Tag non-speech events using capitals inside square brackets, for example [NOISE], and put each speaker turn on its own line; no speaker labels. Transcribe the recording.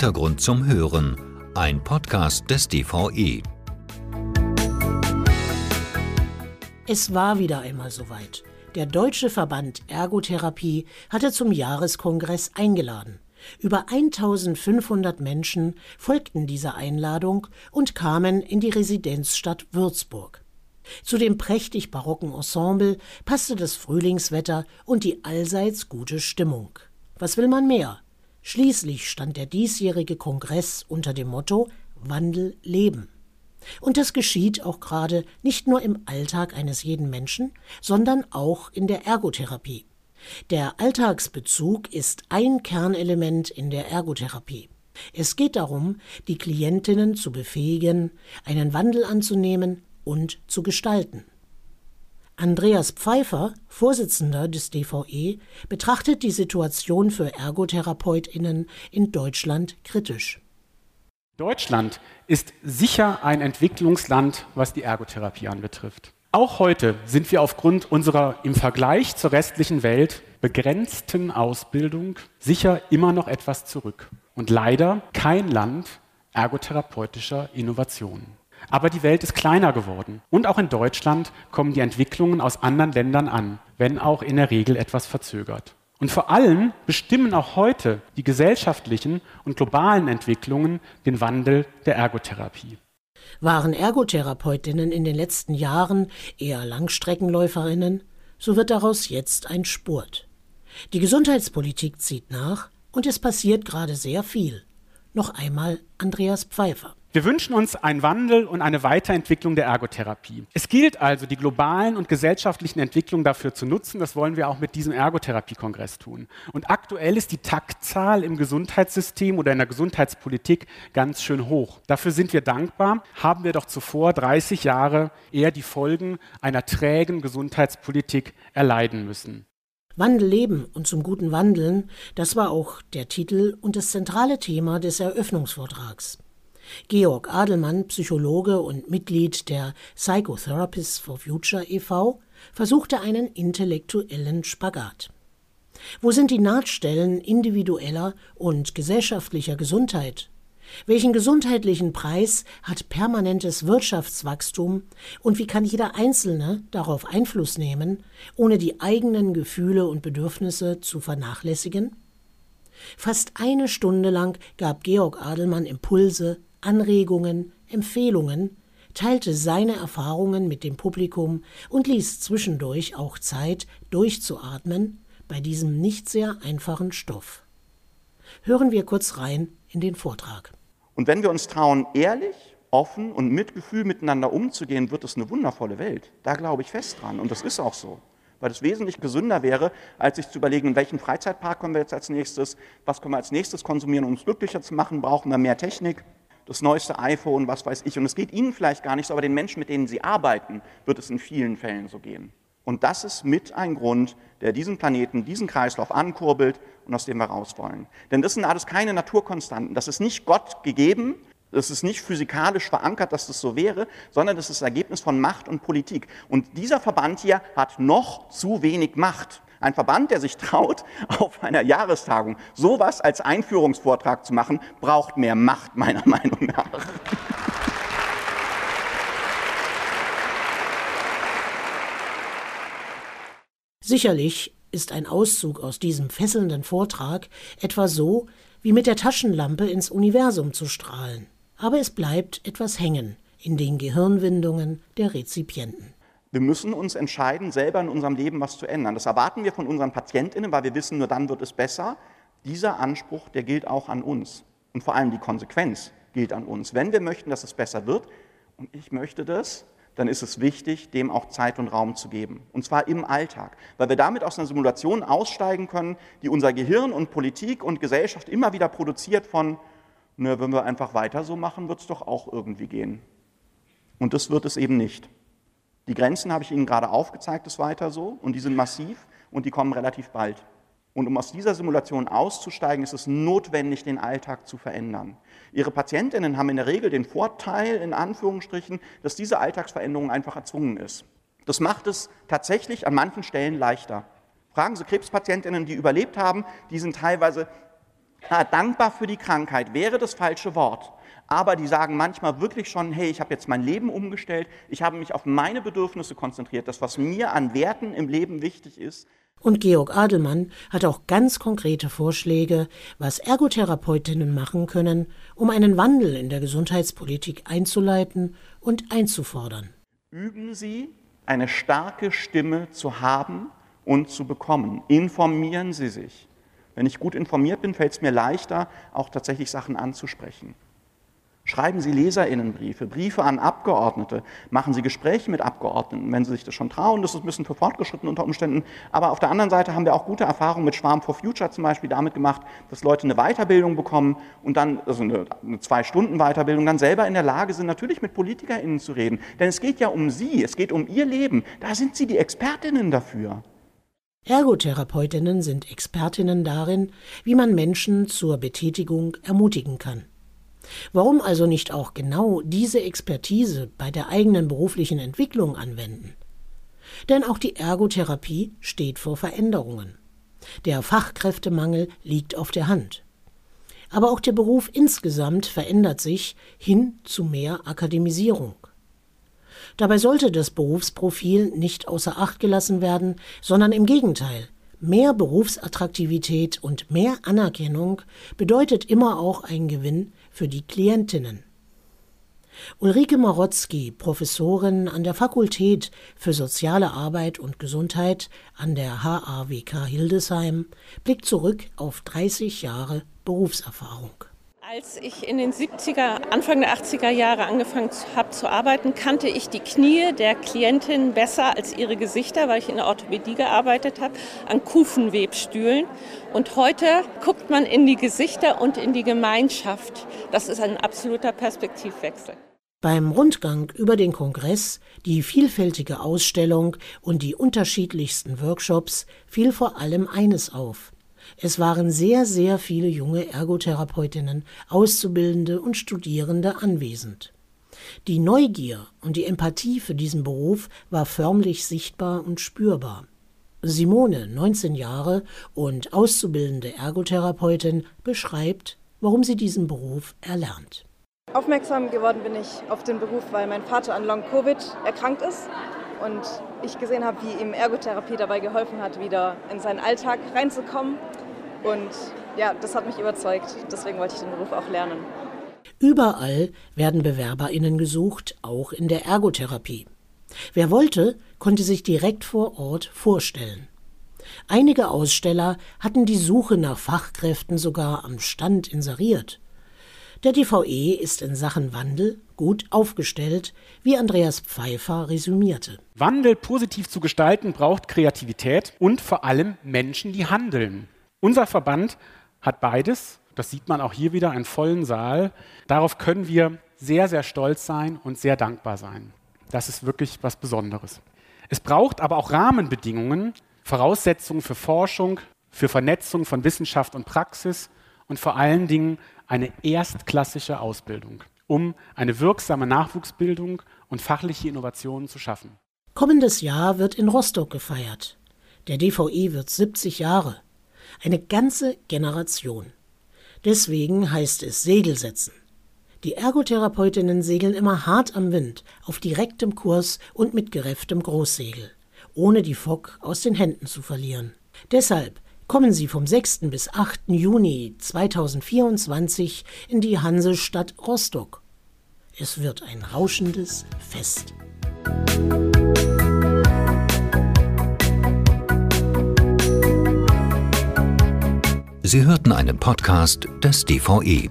Hintergrund zum Hören, ein Podcast des DVE.
Es war wieder einmal soweit. Der Deutsche Verband Ergotherapie hatte zum Jahreskongress eingeladen. Über 1500 Menschen folgten dieser Einladung und kamen in die Residenzstadt Würzburg. Zu dem prächtig barocken Ensemble passte das Frühlingswetter und die allseits gute Stimmung. Was will man mehr? Schließlich stand der diesjährige Kongress unter dem Motto Wandel leben. Und das geschieht auch gerade nicht nur im Alltag eines jeden Menschen, sondern auch in der Ergotherapie. Der Alltagsbezug ist ein Kernelement in der Ergotherapie. Es geht darum, die Klientinnen zu befähigen, einen Wandel anzunehmen und zu gestalten. Andreas Pfeiffer, Vorsitzender des DVE, betrachtet die Situation für Ergotherapeutinnen in Deutschland kritisch.
Deutschland ist sicher ein Entwicklungsland, was die Ergotherapie anbetrifft. Auch heute sind wir aufgrund unserer im Vergleich zur restlichen Welt begrenzten Ausbildung sicher immer noch etwas zurück und leider kein Land ergotherapeutischer Innovationen. Aber die Welt ist kleiner geworden. Und auch in Deutschland kommen die Entwicklungen aus anderen Ländern an, wenn auch in der Regel etwas verzögert. Und vor allem bestimmen auch heute die gesellschaftlichen und globalen Entwicklungen den Wandel der Ergotherapie.
Waren Ergotherapeutinnen in den letzten Jahren eher Langstreckenläuferinnen, so wird daraus jetzt ein Spurt. Die Gesundheitspolitik zieht nach und es passiert gerade sehr viel. Noch einmal Andreas Pfeiffer.
Wir wünschen uns einen Wandel und eine Weiterentwicklung der Ergotherapie. Es gilt also, die globalen und gesellschaftlichen Entwicklungen dafür zu nutzen. Das wollen wir auch mit diesem Ergotherapiekongress tun. Und aktuell ist die Taktzahl im Gesundheitssystem oder in der Gesundheitspolitik ganz schön hoch. Dafür sind wir dankbar. Haben wir doch zuvor 30 Jahre eher die Folgen einer trägen Gesundheitspolitik erleiden müssen.
Wandel leben und zum guten Wandeln, das war auch der Titel und das zentrale Thema des Eröffnungsvortrags. Georg Adelmann, Psychologe und Mitglied der Psychotherapists for Future e.V., versuchte einen intellektuellen Spagat. Wo sind die Nahtstellen individueller und gesellschaftlicher Gesundheit? Welchen gesundheitlichen Preis hat permanentes Wirtschaftswachstum und wie kann jeder Einzelne darauf Einfluss nehmen, ohne die eigenen Gefühle und Bedürfnisse zu vernachlässigen? Fast eine Stunde lang gab Georg Adelmann Impulse, Anregungen, Empfehlungen, teilte seine Erfahrungen mit dem Publikum und ließ zwischendurch auch Zeit, durchzuatmen bei diesem nicht sehr einfachen Stoff. Hören wir kurz rein in den Vortrag.
Und wenn wir uns trauen, ehrlich, offen und mit Gefühl miteinander umzugehen, wird es eine wundervolle Welt. Da glaube ich fest dran. Und das ist auch so. Weil es wesentlich gesünder wäre, als sich zu überlegen, in welchen Freizeitpark kommen wir jetzt als nächstes, was können wir als nächstes konsumieren, um uns glücklicher zu machen, brauchen wir mehr Technik, das neueste iPhone, was weiß ich. Und es geht Ihnen vielleicht gar nicht so, aber den Menschen, mit denen Sie arbeiten, wird es in vielen Fällen so gehen. Und das ist mit ein Grund, der diesen Planeten, diesen Kreislauf ankurbelt und aus dem wir raus wollen. Denn das sind alles keine Naturkonstanten. Das ist nicht Gott gegeben, das ist nicht physikalisch verankert, dass das so wäre, sondern das ist das Ergebnis von Macht und Politik. Und dieser Verband hier hat noch zu wenig Macht. Ein Verband, der sich traut, [LAUGHS] auf einer Jahrestagung sowas als Einführungsvortrag zu machen, braucht mehr Macht, meiner [LAUGHS] Meinung nach.
Sicherlich ist ein Auszug aus diesem fesselnden Vortrag etwa so, wie mit der Taschenlampe ins Universum zu strahlen. Aber es bleibt etwas hängen in den Gehirnwindungen der Rezipienten.
Wir müssen uns entscheiden, selber in unserem Leben was zu ändern. Das erwarten wir von unseren PatientInnen, weil wir wissen, nur dann wird es besser. Dieser Anspruch, der gilt auch an uns. Und vor allem die Konsequenz gilt an uns. Wenn wir möchten, dass es besser wird, und ich möchte das, dann ist es wichtig, dem auch Zeit und Raum zu geben. Und zwar im Alltag, weil wir damit aus einer Simulation aussteigen können, die unser Gehirn und Politik und Gesellschaft immer wieder produziert von, ne, wenn wir einfach weiter so machen, wird es doch auch irgendwie gehen. Und das wird es eben nicht. Die Grenzen habe ich Ihnen gerade aufgezeigt, ist weiter so, und die sind massiv und die kommen relativ bald. Und um aus dieser Simulation auszusteigen, ist es notwendig, den Alltag zu verändern. Ihre Patientinnen haben in der Regel den Vorteil, in Anführungsstrichen, dass diese Alltagsveränderung einfach erzwungen ist. Das macht es tatsächlich an manchen Stellen leichter. Fragen Sie Krebspatientinnen, die überlebt haben, die sind teilweise Ja, dankbar für die Krankheit wäre das falsche Wort. Aber die sagen manchmal wirklich schon, hey, ich habe jetzt mein Leben umgestellt, ich habe mich auf meine Bedürfnisse konzentriert, das, was mir an Werten im Leben wichtig ist.
Und Georg Adelmann hat auch ganz konkrete Vorschläge, was Ergotherapeutinnen machen können, um einen Wandel in der Gesundheitspolitik einzuleiten und einzufordern.
Üben Sie, eine starke Stimme zu haben und zu bekommen. Informieren Sie sich. Wenn ich gut informiert bin, fällt es mir leichter, auch tatsächlich Sachen anzusprechen. Schreiben Sie Leserinnenbriefe, Briefe an Abgeordnete, machen Sie Gespräche mit Abgeordneten, wenn Sie sich das schon trauen. Das ist ein bisschen für fortgeschritten unter Umständen. Aber auf der anderen Seite haben wir auch gute Erfahrungen mit Schwarm for Future zum Beispiel damit gemacht, dass Leute eine Weiterbildung bekommen und dann, also eine, eine Zwei-Stunden-Weiterbildung, dann selber in der Lage sind, natürlich mit PolitikerInnen zu reden. Denn es geht ja um Sie, es geht um Ihr Leben. Da sind Sie die Expertinnen dafür.
Ergotherapeutinnen sind Expertinnen darin, wie man Menschen zur Betätigung ermutigen kann. Warum also nicht auch genau diese Expertise bei der eigenen beruflichen Entwicklung anwenden? Denn auch die Ergotherapie steht vor Veränderungen. Der Fachkräftemangel liegt auf der Hand. Aber auch der Beruf insgesamt verändert sich hin zu mehr Akademisierung. Dabei sollte das Berufsprofil nicht außer Acht gelassen werden, sondern im Gegenteil Mehr Berufsattraktivität und mehr Anerkennung bedeutet immer auch ein Gewinn für die Klientinnen. Ulrike Marotzki, Professorin an der Fakultät für Soziale Arbeit und Gesundheit an der HAWK Hildesheim, blickt zurück auf 30 Jahre Berufserfahrung.
Als ich in den 70er, Anfang der 80er Jahre angefangen habe zu arbeiten, kannte ich die Knie der Klientin besser als ihre Gesichter, weil ich in der Orthopädie gearbeitet habe, an Kufenwebstühlen. Und heute guckt man in die Gesichter und in die Gemeinschaft. Das ist ein absoluter Perspektivwechsel.
Beim Rundgang über den Kongress, die vielfältige Ausstellung und die unterschiedlichsten Workshops fiel vor allem eines auf. Es waren sehr, sehr viele junge Ergotherapeutinnen, Auszubildende und Studierende anwesend. Die Neugier und die Empathie für diesen Beruf war förmlich sichtbar und spürbar. Simone, 19 Jahre und auszubildende Ergotherapeutin, beschreibt, warum sie diesen Beruf erlernt.
Aufmerksam geworden bin ich auf den Beruf, weil mein Vater an Long-Covid erkrankt ist und ich gesehen habe, wie ihm Ergotherapie dabei geholfen hat, wieder in seinen Alltag reinzukommen. Und ja, das hat mich überzeugt. Deswegen wollte ich den Beruf auch lernen.
Überall werden BewerberInnen gesucht, auch in der Ergotherapie. Wer wollte, konnte sich direkt vor Ort vorstellen. Einige Aussteller hatten die Suche nach Fachkräften sogar am Stand inseriert. Der DVE ist in Sachen Wandel gut aufgestellt, wie Andreas Pfeiffer resümierte.
Wandel positiv zu gestalten braucht Kreativität und vor allem Menschen, die handeln. Unser Verband hat beides. Das sieht man auch hier wieder, einen vollen Saal. Darauf können wir sehr, sehr stolz sein und sehr dankbar sein. Das ist wirklich was Besonderes. Es braucht aber auch Rahmenbedingungen, Voraussetzungen für Forschung, für Vernetzung von Wissenschaft und Praxis und vor allen Dingen eine erstklassische Ausbildung, um eine wirksame Nachwuchsbildung und fachliche Innovationen zu schaffen.
Kommendes Jahr wird in Rostock gefeiert. Der DVI wird 70 Jahre. Eine ganze Generation. Deswegen heißt es Segel setzen. Die Ergotherapeutinnen segeln immer hart am Wind, auf direktem Kurs und mit gerefftem Großsegel, ohne die Fock aus den Händen zu verlieren. Deshalb kommen Sie vom 6. bis 8. Juni 2024 in die Hansestadt Rostock. Es wird ein rauschendes Fest.
Sie hörten einen Podcast des DVE.